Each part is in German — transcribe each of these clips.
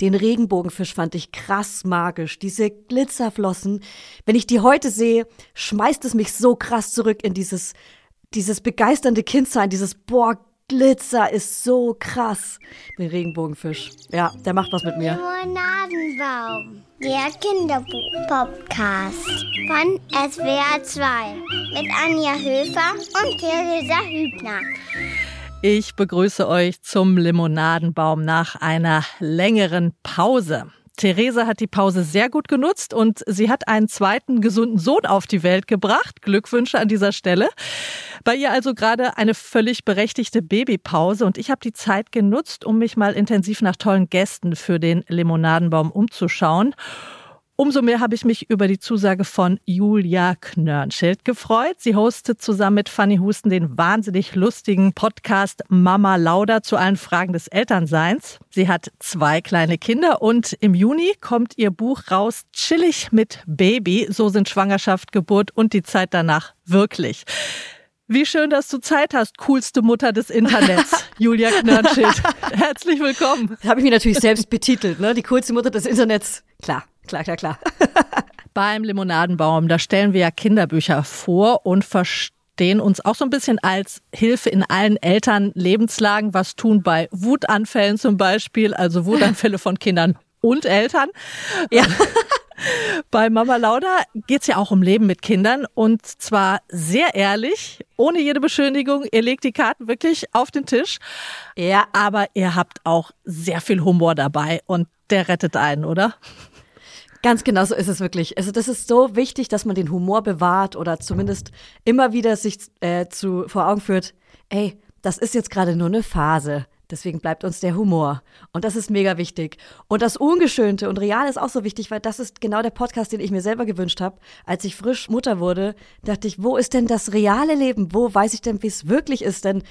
Den Regenbogenfisch fand ich krass magisch. Diese Glitzerflossen. Wenn ich die heute sehe, schmeißt es mich so krass zurück in dieses, dieses begeisternde Kindsein, dieses, boah, Glitzer ist so krass. Den Regenbogenfisch. Ja, der macht was mit mir. Limonadenbaum. Der Kinderbuch-Podcast von SWR 2 mit Anja Höfer und Theresa Hübner. Ich begrüße euch zum Limonadenbaum nach einer längeren Pause. Theresa hat die Pause sehr gut genutzt und sie hat einen zweiten gesunden Sohn auf die Welt gebracht. Glückwünsche an dieser Stelle. Bei ihr also gerade eine völlig berechtigte Babypause und ich habe die Zeit genutzt, um mich mal intensiv nach tollen Gästen für den Limonadenbaum umzuschauen. Umso mehr habe ich mich über die Zusage von Julia Knörnschild gefreut. Sie hostet zusammen mit Fanny Husten den wahnsinnig lustigen Podcast Mama Lauda zu allen Fragen des Elternseins. Sie hat zwei kleine Kinder und im Juni kommt ihr Buch raus Chillig mit Baby. So sind Schwangerschaft, Geburt und die Zeit danach wirklich. Wie schön, dass du Zeit hast, coolste Mutter des Internets, Julia Knörnschild. Herzlich willkommen. Habe ich mich natürlich selbst betitelt, ne? Die coolste Mutter des Internets. Klar. Klar, klar, klar. Beim Limonadenbaum, da stellen wir ja Kinderbücher vor und verstehen uns auch so ein bisschen als Hilfe in allen Elternlebenslagen. Was tun bei Wutanfällen zum Beispiel, also Wutanfälle von Kindern und Eltern. Ja. Bei Mama Lauda geht's ja auch um Leben mit Kindern und zwar sehr ehrlich, ohne jede Beschönigung. Ihr legt die Karten wirklich auf den Tisch. Ja. Aber ihr habt auch sehr viel Humor dabei und der rettet einen, oder? Ganz genau so ist es wirklich. Also das ist so wichtig, dass man den Humor bewahrt oder zumindest immer wieder sich äh, zu, vor Augen führt, ey, das ist jetzt gerade nur eine Phase. Deswegen bleibt uns der Humor. Und das ist mega wichtig. Und das Ungeschönte und Real ist auch so wichtig, weil das ist genau der Podcast, den ich mir selber gewünscht habe. Als ich frisch Mutter wurde, dachte ich, wo ist denn das reale Leben? Wo weiß ich denn, wie es wirklich ist? Denn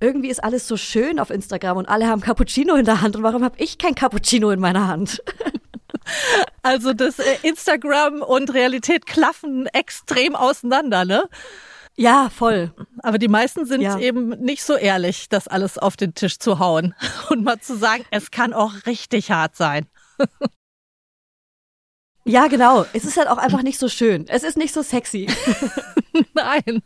irgendwie ist alles so schön auf Instagram und alle haben Cappuccino in der Hand. Und warum habe ich kein Cappuccino in meiner Hand? Also das äh, Instagram und Realität klaffen extrem auseinander, ne? Ja, voll. Aber die meisten sind ja. eben nicht so ehrlich, das alles auf den Tisch zu hauen und mal zu sagen, es kann auch richtig hart sein. Ja, genau. Es ist halt auch einfach nicht so schön. Es ist nicht so sexy. Nein.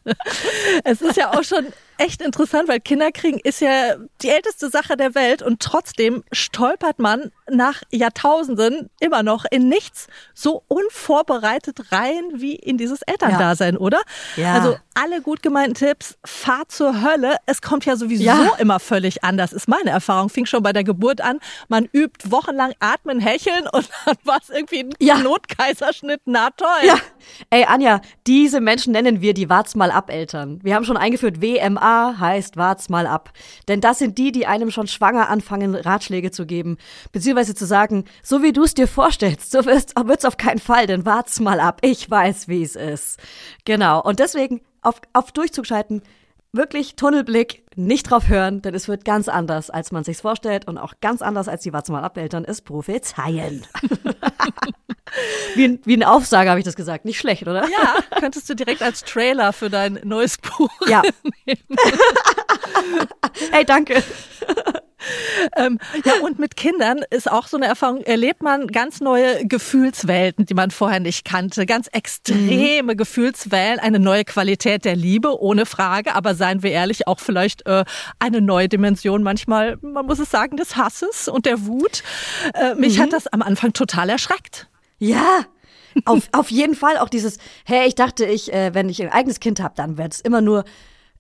Es ist ja auch schon echt interessant, weil Kinderkriegen ist ja die älteste Sache der Welt und trotzdem stolpert man nach Jahrtausenden immer noch in nichts so unvorbereitet rein wie in dieses Elterndasein, ja. oder? Ja. Also alle gut gemeinten Tipps, fahr zur Hölle. Es kommt ja sowieso ja. immer völlig anders, ist meine Erfahrung. Fing schon bei der Geburt an. Man übt wochenlang atmen, hecheln und dann war es irgendwie ein ja. Notkaiserschnitt. Na toll. Ja. Ey, Anja, diese Menschen nennen wir die Wart's mal ab Eltern. Wir haben schon eingeführt, WMA heißt Wart's mal ab. Denn das sind die, die einem schon schwanger anfangen, Ratschläge zu geben. Beziehungsweise zu sagen, so wie du es dir vorstellst, so wird es auf keinen Fall, denn wart's mal ab. Ich weiß, wie es ist. Genau. Und deswegen auf, auf Durchzug schalten, wirklich Tunnelblick, nicht drauf hören, denn es wird ganz anders, als man sich's vorstellt und auch ganz anders, als die Wart's mal ab Eltern es prophezeien. wie, wie ein Aufsager habe ich das gesagt. Nicht schlecht, oder? Ja, könntest du direkt als Trailer für dein neues Buch ja. nehmen. hey, danke. ähm, ja, und mit Kindern ist auch so eine Erfahrung, erlebt man ganz neue Gefühlswelten, die man vorher nicht kannte. Ganz extreme mhm. Gefühlswellen, eine neue Qualität der Liebe, ohne Frage. Aber seien wir ehrlich, auch vielleicht äh, eine neue Dimension manchmal, man muss es sagen, des Hasses und der Wut. Äh, mich mhm. hat das am Anfang total erschreckt. Ja, auf, auf jeden Fall auch dieses, hey, ich dachte, ich, äh, wenn ich ein eigenes Kind habe, dann wird es immer nur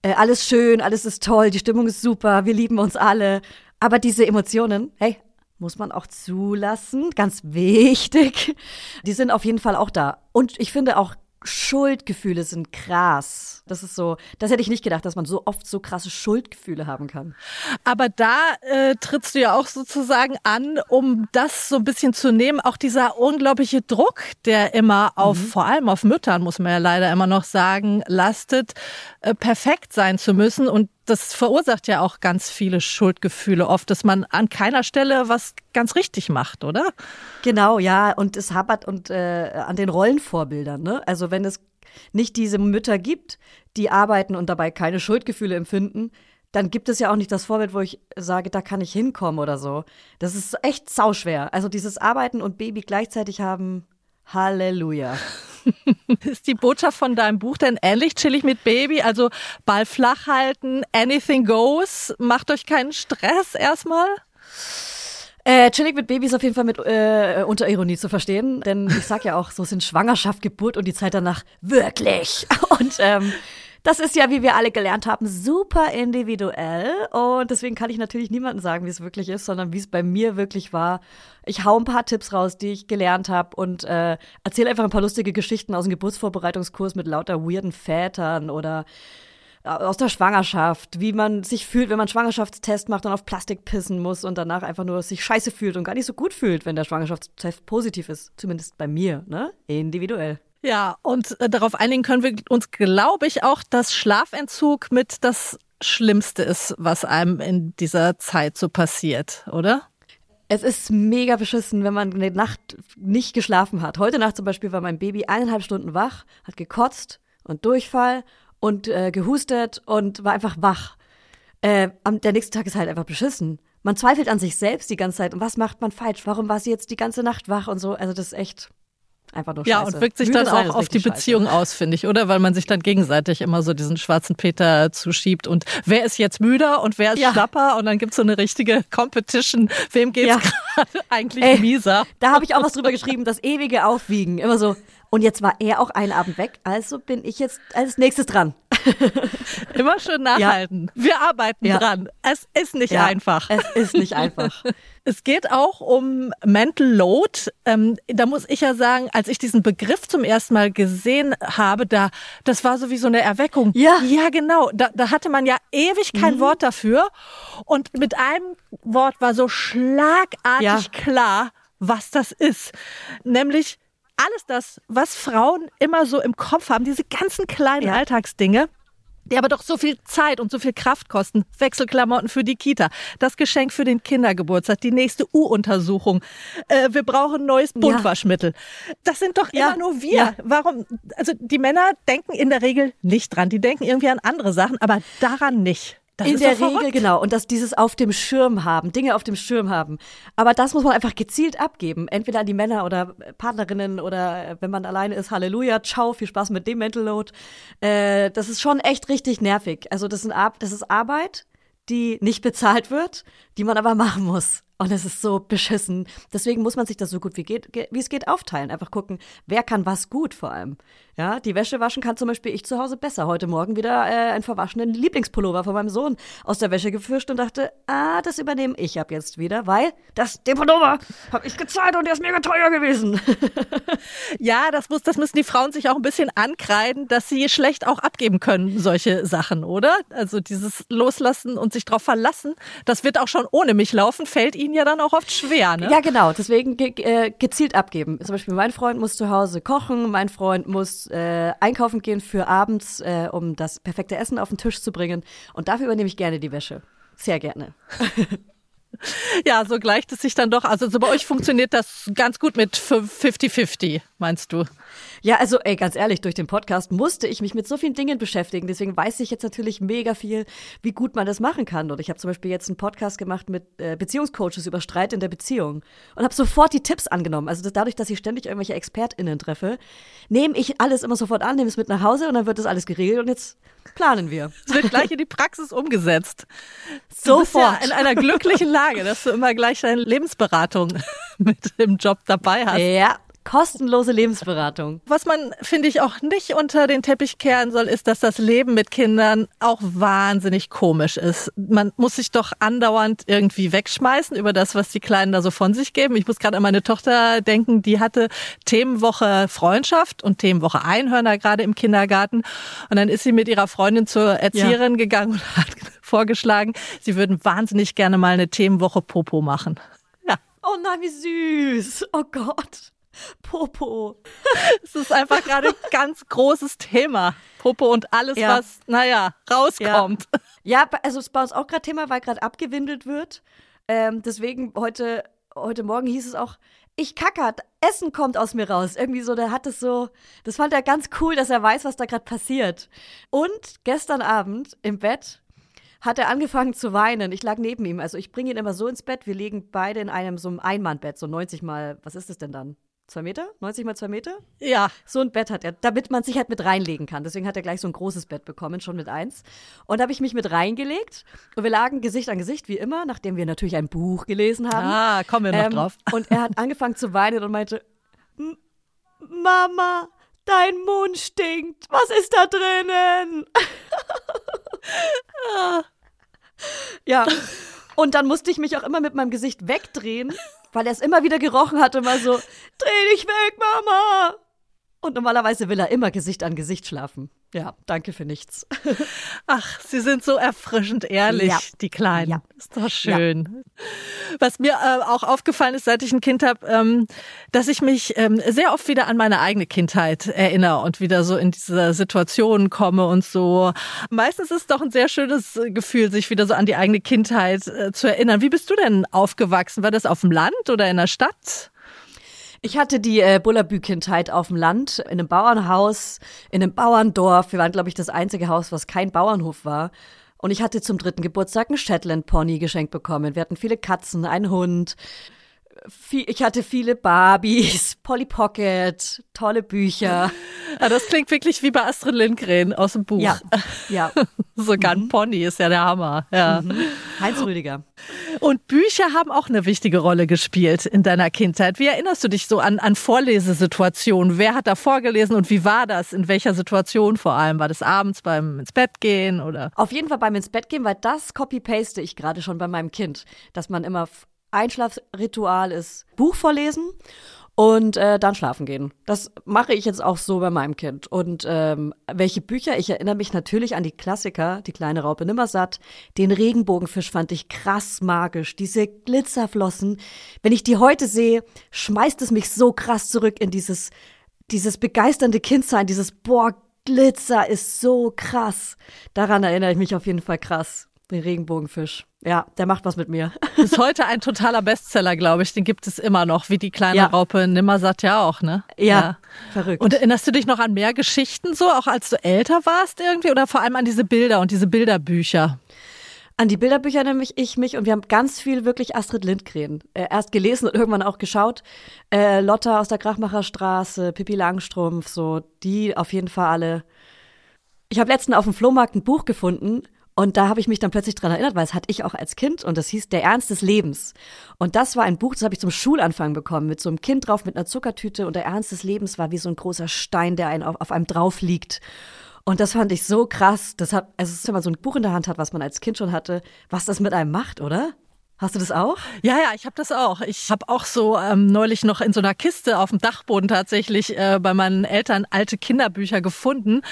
äh, alles schön, alles ist toll, die Stimmung ist super, wir lieben uns alle. Aber diese Emotionen, hey, muss man auch zulassen, ganz wichtig. Die sind auf jeden Fall auch da. Und ich finde auch Schuldgefühle sind krass. Das ist so, das hätte ich nicht gedacht, dass man so oft so krasse Schuldgefühle haben kann. Aber da äh, trittst du ja auch sozusagen an, um das so ein bisschen zu nehmen. Auch dieser unglaubliche Druck, der immer auf, mhm. vor allem auf Müttern, muss man ja leider immer noch sagen, lastet, äh, perfekt sein zu müssen. Und das verursacht ja auch ganz viele Schuldgefühle oft, dass man an keiner Stelle was ganz richtig macht, oder? Genau, ja. Und es hapert und äh, an den Rollenvorbildern. Ne? Also wenn es nicht diese Mütter gibt, die arbeiten und dabei keine Schuldgefühle empfinden, dann gibt es ja auch nicht das Vorbild, wo ich sage, da kann ich hinkommen oder so. Das ist echt sauschwer. Also dieses Arbeiten und Baby gleichzeitig haben, Halleluja. Ist die Botschaft von deinem Buch denn ähnlich chillig mit Baby? Also Ball flach halten, anything goes, macht euch keinen Stress erstmal? Äh, chillig mit Baby ist auf jeden Fall mit äh, Unterironie zu verstehen, denn ich sag ja auch, so sind Schwangerschaft, Geburt und die Zeit danach wirklich. Und ähm, das ist ja, wie wir alle gelernt haben, super individuell. Und deswegen kann ich natürlich niemandem sagen, wie es wirklich ist, sondern wie es bei mir wirklich war. Ich hau ein paar Tipps raus, die ich gelernt habe und äh, erzähle einfach ein paar lustige Geschichten aus dem Geburtsvorbereitungskurs mit lauter weirden Vätern oder äh, aus der Schwangerschaft, wie man sich fühlt, wenn man Schwangerschaftstest macht und auf Plastik pissen muss und danach einfach nur sich scheiße fühlt und gar nicht so gut fühlt, wenn der Schwangerschaftstest positiv ist. Zumindest bei mir, ne? Individuell. Ja, und äh, darauf einigen können wir uns, glaube ich, auch, dass Schlafentzug mit das Schlimmste ist, was einem in dieser Zeit so passiert, oder? Es ist mega beschissen, wenn man eine Nacht nicht geschlafen hat. Heute Nacht zum Beispiel war mein Baby eineinhalb Stunden wach, hat gekotzt und Durchfall und äh, gehustet und war einfach wach. Äh, der nächste Tag ist halt einfach beschissen. Man zweifelt an sich selbst die ganze Zeit. Und was macht man falsch? Warum war sie jetzt die ganze Nacht wach und so? Also das ist echt einfach nur ja, scheiße. Ja, und wirkt sich Müde dann auch auf die scheiße. Beziehung aus, finde ich, oder? Weil man sich dann gegenseitig immer so diesen schwarzen Peter zuschiebt und wer ist jetzt müder und wer ist Ja. schlapper und dann gibt's so eine richtige Competition, wem geht's Ja. gerade eigentlich Ey. mieser. Da habe ich auch was drüber geschrieben, das ewige Aufwiegen. Immer so. Und jetzt war er auch einen Abend weg, also bin ich jetzt als nächstes dran. Immer schön nachhalten. Wir arbeiten Ja. dran. Es ist nicht Ja, einfach. Es ist nicht einfach. Es geht auch um Mental Load. Ähm, da muss ich ja sagen, als ich diesen Begriff zum ersten Mal gesehen habe, da, das war so wie so eine Erweckung. Ja. Ja, genau. Da, da hatte man ja ewig kein Wort dafür. Und mit einem Wort war so schlagartig Ja. klar, was das ist. Nämlich alles das, was Frauen immer so im Kopf haben, diese ganzen kleinen Ja. Alltagsdinge, die aber doch so viel Zeit und so viel Kraft kosten. Wechselklamotten für die Kita, das Geschenk für den Kindergeburtstag, die nächste U-Untersuchung. Äh, wir brauchen neues Buntwaschmittel. Das sind doch Ja. immer nur wir. Ja. Warum? Also die Männer denken in der Regel nicht dran. Die denken irgendwie an andere Sachen, aber daran nicht. Das In der Regel, genau. Und dass dieses auf dem Schirm haben, Dinge auf dem Schirm haben. Aber das muss man einfach gezielt abgeben. Entweder an die Männer oder Partnerinnen oder äh, wenn man alleine ist, Halleluja, ciao, viel Spaß mit dem Mental Load. Äh, das ist schon echt richtig nervig. Also das, sind, das ist Arbeit, die nicht bezahlt wird, die man aber machen muss. Und es ist so beschissen. Deswegen muss man sich das so gut wie, geht, ge- wie es geht aufteilen. Einfach gucken, wer kann was gut vor allem. Ja, die Wäsche waschen kann zum Beispiel ich zu Hause besser. Heute Morgen wieder äh, einen verwaschenen Lieblingspullover von meinem Sohn aus der Wäsche gefischt und dachte, ah, das übernehme ich ab jetzt wieder, weil das, den Pullover habe ich gezahlt und der ist mega teuer gewesen. Ja, das muss, das müssen die Frauen sich auch ein bisschen ankreiden, dass sie schlecht auch abgeben können, solche Sachen, oder? Also dieses Loslassen und sich drauf verlassen, das wird auch schon ohne mich laufen, fällt ihnen ja dann auch oft schwer, ne? Ja, genau. Deswegen ge äh, gezielt abgeben. Zum Beispiel mein Freund muss zu Hause kochen, mein Freund muss äh, einkaufen gehen für abends, äh, um das perfekte Essen auf den Tisch zu bringen. Und dafür übernehme ich gerne die Wäsche. Sehr gerne. Ja, so gleicht es sich dann doch. Also so bei euch funktioniert das ganz gut mit 50-50, meinst du? Ja, also ey, ganz ehrlich, durch den Podcast musste ich mich mit so vielen Dingen beschäftigen. Deswegen weiß ich jetzt natürlich mega viel, wie gut man das machen kann. Und ich habe zum Beispiel jetzt einen Podcast gemacht mit äh, Beziehungscoaches über Streit in der Beziehung und habe sofort die Tipps angenommen. Also das, dadurch, dass ich ständig irgendwelche ExpertInnen treffe, nehme ich alles immer sofort an, nehme es mit nach Hause und dann wird das alles geregelt und jetzt planen wir. Es wird gleich in die Praxis umgesetzt. Du bist ja Sofort. in einer glücklichen Lage, dass du immer gleich deine Lebensberatung mit im Job dabei hast. Ja, kostenlose Lebensberatung. Was man, finde ich, auch nicht unter den Teppich kehren soll, ist, dass das Leben mit Kindern auch wahnsinnig komisch ist. Man muss sich doch andauernd irgendwie wegschmeißen über das, was die Kleinen da so von sich geben. Ich muss gerade an meine Tochter denken, die hatte Themenwoche Freundschaft und Themenwoche Einhörner gerade im Kindergarten. Und dann ist sie mit ihrer Freundin zur Erzieherin gegangen und hat vorgeschlagen, sie würden wahnsinnig gerne mal eine Themenwoche Popo machen. Ja, Oh nein, wie süß. Oh Gott. Popo. es ist einfach gerade ein ganz großes Thema. Popo und alles, Ja. was, naja, rauskommt. Ja, also es ist bei uns auch gerade Thema, weil gerade abgewindelt wird. Ähm, deswegen heute, heute Morgen hieß es auch, ich kackert, Essen kommt aus mir raus. Irgendwie so, der hat es so, das fand er ganz cool, dass er weiß, was da gerade passiert. Und gestern Abend im Bett hat er angefangen zu weinen. Ich lag neben ihm. Also ich bringe ihn immer so ins Bett. Wir legen beide in einem so einem Einmannbett, so 90 mal, was ist das denn dann? Zwei Meter? 90 mal zwei Meter? Ja. So ein Bett hat er, damit man sich halt mit reinlegen kann. Deswegen hat er gleich so ein großes Bett bekommen, schon mit eins. Und da habe ich mich mit reingelegt und wir lagen Gesicht an Gesicht, wie immer, nachdem wir natürlich ein Buch gelesen haben. Ah, kommen wir noch Ähm, drauf. Und er hat angefangen zu weinen und meinte, "M- Mama, dein Mund stinkt. Was ist da drinnen? ja. Und dann musste ich mich auch immer mit meinem Gesicht wegdrehen, weil er es immer wieder gerochen hat mal so, dreh dich weg, Mama. Und normalerweise will er immer Gesicht an Gesicht schlafen. Ja, danke für nichts. Ach, sie sind so erfrischend ehrlich, Ja. die Kleinen. Ja. Ist doch schön. Was mir äh, auch aufgefallen ist, seit ich ein Kind habe, ähm, dass ich mich ähm, sehr oft wieder an meine eigene Kindheit erinnere und wieder so in diese Situation komme und so. Meistens ist es doch ein sehr schönes Gefühl, sich wieder so an die eigene Kindheit äh, zu erinnern. Wie bist du denn aufgewachsen? War das auf dem Land oder in der Stadt? Ich hatte die äh, Bullabü-Kindheit auf dem Land, in einem Bauernhaus, in einem Bauerndorf. Wir waren, glaube ich, das einzige Haus, was kein Bauernhof war. Und ich hatte zum dritten Geburtstag einen Shetland-Pony geschenkt bekommen. Wir hatten viele Katzen, einen Hund. Viel, ich hatte viele Barbies, Polly Pocket, tolle Bücher. Ja, das klingt wirklich wie bei Astrid Lindgren aus dem Buch. Ja, ja. Sogar ein Pony ist ja der Hammer. Ja. Heinz Rüdiger. Und Bücher haben auch eine wichtige Rolle gespielt in deiner Kindheit. Wie erinnerst du dich so an, an Vorlesesituationen? Wer hat da vorgelesen und wie war das? In welcher Situation vor allem? War das abends beim ins Bett gehen oder? Auf jeden Fall beim ins Bett gehen, weil das copy-paste ich gerade schon bei meinem Kind, dass man immer Einschlafritual ist, Buch vorlesen und äh, dann schlafen gehen. Das mache ich jetzt auch so bei meinem Kind. Und ähm, welche Bücher? Ich erinnere mich natürlich an die Klassiker, die kleine Raupe Nimmersatt. Den Regenbogenfisch fand ich krass magisch. Diese Glitzerflossen. Wenn ich die heute sehe, schmeißt es mich so krass zurück in dieses, dieses begeisternde Kindsein, dieses boah, Glitzer ist so krass. Daran erinnere ich mich auf jeden Fall krass. Den Regenbogenfisch. Ja, der macht was mit mir. Ist heute ein totaler Bestseller, glaube ich. Den gibt es immer noch, wie die kleine Ja. Raupe Nimmersatt ja auch, ne? Ja, verrückt. Und erinnerst du dich noch an mehr Geschichten so, auch als du älter warst irgendwie? Oder vor allem an diese Bilder und diese Bilderbücher? An die Bilderbücher mich ich mich und wir haben ganz viel wirklich Astrid Lindgren äh, erst gelesen und irgendwann auch geschaut. Äh, Lotta aus der Krachmacherstraße, Pippi Langstrumpf, so die auf jeden Fall alle. Ich habe letztens auf dem Flohmarkt ein Buch gefunden und da habe ich mich dann plötzlich dran erinnert, weil es hatte ich auch als Kind und das hieß Der Ernst des Lebens. Und das war ein Buch, das habe ich zum Schulanfang bekommen, mit so einem Kind drauf, mit einer Zuckertüte und der Ernst des Lebens war wie so ein großer Stein, der einen auf, auf einem drauf liegt. Und das fand ich so krass. Das hat, also wenn man so ein Buch in der Hand hat, was man als Kind schon hatte, was das mit einem macht, oder? Hast du das auch? Ja, ja, ich habe das auch. Ich habe auch so ähm, neulich noch in so einer Kiste auf dem Dachboden tatsächlich äh, bei meinen Eltern alte Kinderbücher gefunden.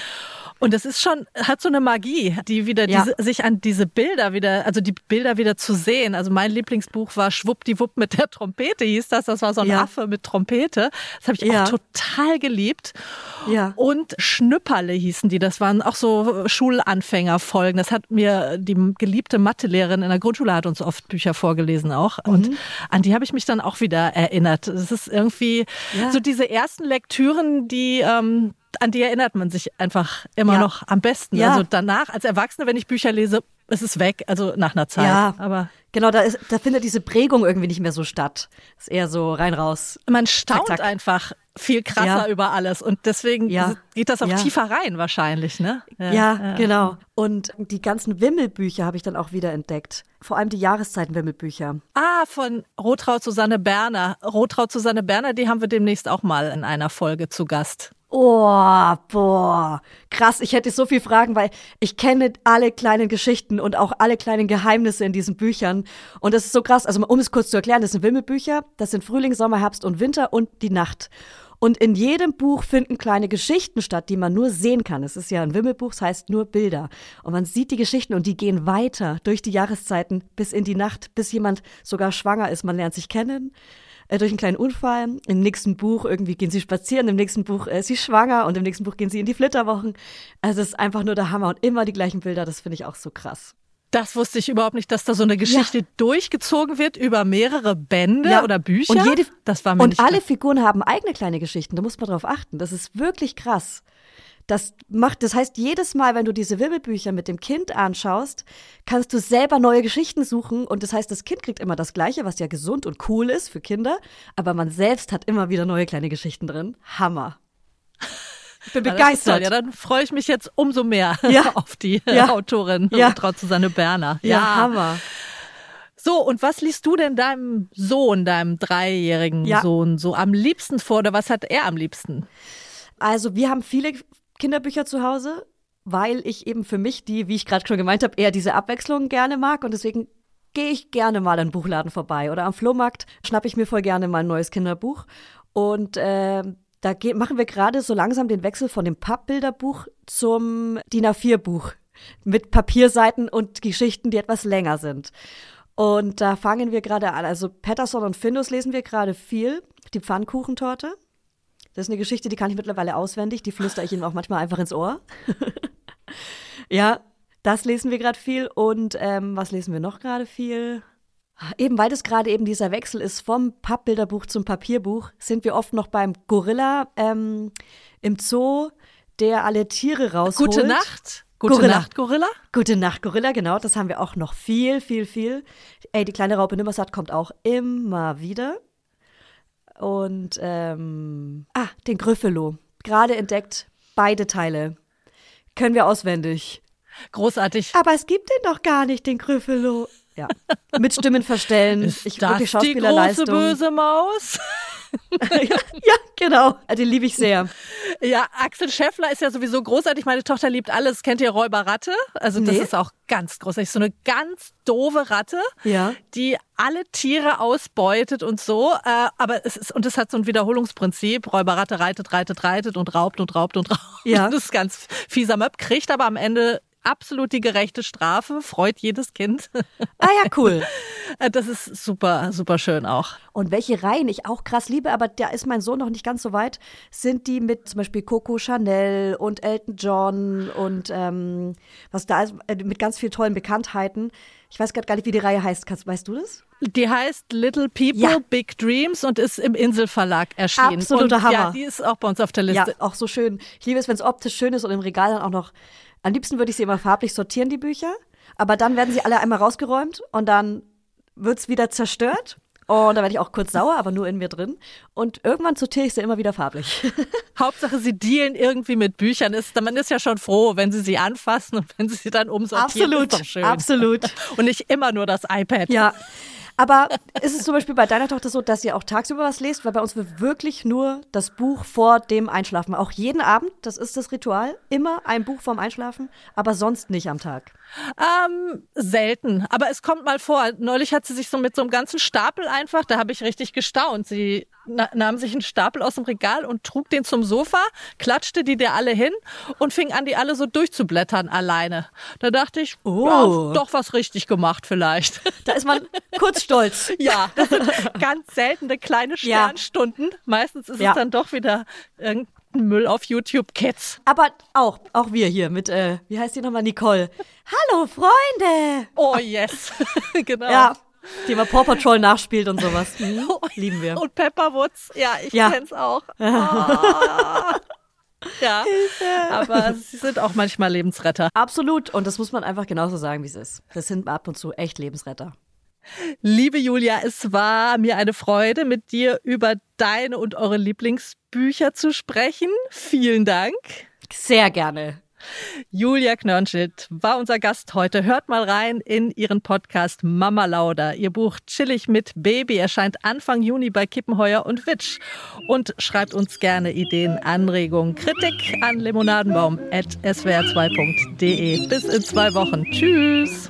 Und es ist schon, hat so eine Magie, die wieder Ja. diese, sich an diese Bilder wieder, also die Bilder wieder zu sehen. Also mein Lieblingsbuch war Schwuppdiwupp mit der Trompete, hieß das. Das war so ein Ja. Affe mit Trompete. Das habe ich Ja. auch total geliebt. Ja. Und Schnüpperle hießen die. Das waren auch so Schulanfängerfolgen. Das hat mir die geliebte Mathelehrerin in der Grundschule hat uns oft Bücher vorgelesen auch. Und Mhm. an die habe ich mich dann auch wieder erinnert. Es ist irgendwie Ja. so diese ersten Lektüren, die ähm, an die erinnert man sich einfach immer Ja. noch am besten. Ja. Also danach, als Erwachsene, wenn ich Bücher lese, ist es weg, also nach einer Zeit. Ja. Aber Genau, da, ist, da findet diese Prägung irgendwie nicht mehr so statt. Ist eher so rein raus. man staunt zack. einfach viel krasser Ja. über alles und deswegen Ja. geht das auch Ja. tiefer rein wahrscheinlich, ne? Ja, genau. Und die ganzen Wimmelbücher habe ich dann auch wieder entdeckt. Vor allem die Jahreszeiten-Wimmelbücher. Ah, von Rotraud Susanne Berner. Rotraud Susanne Berner, die haben wir demnächst auch mal in einer Folge zu Gast. Oh, boah, krass. Ich hätte so viel Fragen, weil ich kenne alle kleinen Geschichten und auch alle kleinen Geheimnisse in diesen Büchern. Und das ist so krass. Also, um es kurz zu erklären, das sind Wimmelbücher. Das sind Frühling, Sommer, Herbst und Winter und die Nacht. Und in jedem Buch finden kleine Geschichten statt, die man nur sehen kann. Es ist ja ein Wimmelbuch, das heißt nur Bilder. Und man sieht die Geschichten und die gehen weiter durch die Jahreszeiten bis in die Nacht, bis jemand sogar schwanger ist. Man lernt sich kennen äh, durch einen kleinen Unfall. Im nächsten Buch irgendwie gehen sie spazieren, im nächsten Buch äh, ist sie schwanger und im nächsten Buch gehen sie in die Flitterwochen. Also es ist einfach nur der Hammer und immer die gleichen Bilder, das finde ich auch so krass. Das wusste ich überhaupt nicht, dass da so eine Geschichte durchgezogen wird über mehrere Bände Ja. oder Bücher. Und, jede, das war mir und alle klar. Figuren haben eigene kleine Geschichten, da muss man drauf achten. Das ist wirklich krass. Das macht, das heißt, jedes Mal, wenn du diese Wirbelbücher mit dem Kind anschaust, kannst du selber neue Geschichten suchen. Und das heißt, das Kind kriegt immer das Gleiche, was ja gesund und cool ist für Kinder. Aber man selbst hat immer wieder neue kleine Geschichten drin. Hammer. Ich bin begeistert. Ja, dann freue ich mich jetzt umso mehr ja. auf die ja. Autorin ja. Traut Susanne Berner. Ja. ja, Hammer. So, und was liest du denn deinem Sohn, deinem dreijährigen. Sohn, so am liebsten vor oder was hat er am liebsten? Also, wir haben viele Kinderbücher zu Hause, weil ich eben für mich die, wie ich gerade schon gemeint habe, eher diese Abwechslung gerne mag und deswegen gehe ich gerne mal an den Buchladen vorbei oder am Flohmarkt schnappe ich mir voll gerne mal ein neues Kinderbuch und äh, da machen wir gerade so langsam den Wechsel von dem Pappbilderbuch zum DIN A4-Buch mit Papierseiten und Geschichten, die etwas länger sind. Und da fangen wir gerade an. Also Patterson und Findus lesen wir gerade viel. Die Pfannkuchentorte. Das ist eine Geschichte, die kann ich mittlerweile auswendig. Die flüstere ich ihm auch manchmal einfach ins Ohr. ja, das lesen wir gerade viel. Und ähm, was lesen wir noch gerade viel? Eben weil das gerade eben dieser Wechsel ist vom Pappbilderbuch zum Papierbuch, sind wir oft noch beim Gorilla ähm, im Zoo, der alle Tiere rausholt. Gute Nacht. Gute Gorilla. Nacht, Gorilla. Gute Nacht, Gorilla, genau. Das haben wir auch noch viel, viel, viel. Ey, die kleine Raupe Nimmersatt kommt auch immer wieder. Und, ähm, ah, den Gryffalo. Gerade entdeckt. Beide Teile. Können wir auswendig. Großartig. Aber es gibt den doch gar nicht, den Gryffalo. Ja. Mit Stimmen verstellen. Ist ich das die große böse Maus? ja, ja, genau. Den liebe ich sehr. Ja, Axel Scheffler ist ja sowieso großartig. Meine Tochter liebt alles. Kennt ihr Räuberratte? Also das nee. ist auch ganz großartig. So eine ganz doofe Ratte, ja. die alle Tiere ausbeutet und so. Äh, aber es ist, und es hat so ein Wiederholungsprinzip. Räuberratte reitet, reitet, reitet und raubt und raubt und raubt. Ja. Das ist ganz fieser Möb, kriegt aber am Ende absolut die gerechte Strafe, freut jedes Kind. Ah ja, cool. Das ist super, super schön auch. Und welche Reihen ich auch krass liebe, aber da ist mein Sohn noch nicht ganz so weit, sind die mit zum Beispiel Coco Chanel und Elton John und ähm, was da ist, äh, mit ganz vielen tollen Bekanntheiten. Ich weiß gerade gar nicht, wie die Reihe heißt. Weißt du das? Die heißt Little People, ja. Big Dreams und ist im Inselverlag erschienen. Absoluter und, Hammer. Ja, die ist auch bei uns auf der Liste. Ja, auch so schön. Ich liebe es, wenn es optisch schön ist und im Regal dann auch noch am liebsten würde ich sie immer farblich sortieren, die Bücher. Aber dann werden sie alle einmal rausgeräumt und dann wird es wieder zerstört. Und da werde ich auch kurz sauer, aber nur in mir drin. Und irgendwann sortiere ich sie immer wieder farblich. Hauptsache, sie dealen irgendwie mit Büchern. Ist, man ist ja schon froh, wenn sie sie anfassen und wenn sie sie dann umsortieren. Absolut, ist doch schön. absolut. Und nicht immer nur das iPad. Ja. Aber ist es zum Beispiel bei deiner Tochter so, dass ihr auch tagsüber was lest? Weil bei uns wird wirklich nur das Buch vor dem Einschlafen. Auch jeden Abend, das ist das Ritual. Immer ein Buch vorm Einschlafen, aber sonst nicht am Tag. Ähm, selten. Aber es kommt mal vor. Neulich hat sie sich so mit so einem ganzen Stapel einfach, da habe ich richtig gestaunt. Sie nahm sich einen Stapel aus dem Regal und trug den zum Sofa, klatschte die dir alle hin und fing an, die alle so durchzublättern alleine. Da dachte ich, oh. ja, doch was richtig gemacht vielleicht. Da ist man kurz stolz. ja, das sind ganz seltene kleine Sternstunden. Ja. Meistens ist ja. es dann doch wieder irgendein Müll auf YouTube Kids. Aber auch, auch wir hier mit, äh, wie heißt die nochmal, Nicole. Hallo Freunde! Oh yes, genau. Ja, die mal Paw Patrol nachspielt und sowas. Mhm. Lieben wir. Und Pepperwoods, ja, ich ja. kenn's auch. Oh. Ja, aber sie sind auch manchmal Lebensretter. Absolut. Und das muss man einfach genauso sagen, wie es ist. Das sind ab und zu echt Lebensretter. Liebe Julia, es war mir eine Freude, mit dir über deine und eure Lieblingsbücher zu sprechen. Vielen Dank. Sehr gerne. Julia Knörnschild war unser Gast heute. Hört mal rein in ihren Podcast Mama Lauda. Ihr Buch Chillig mit Baby erscheint Anfang Juni bei Kippenheuer und Witsch. Und schreibt uns gerne Ideen, Anregungen, Kritik an limonadenbaum.swr2.de. Bis in zwei Wochen. Tschüss.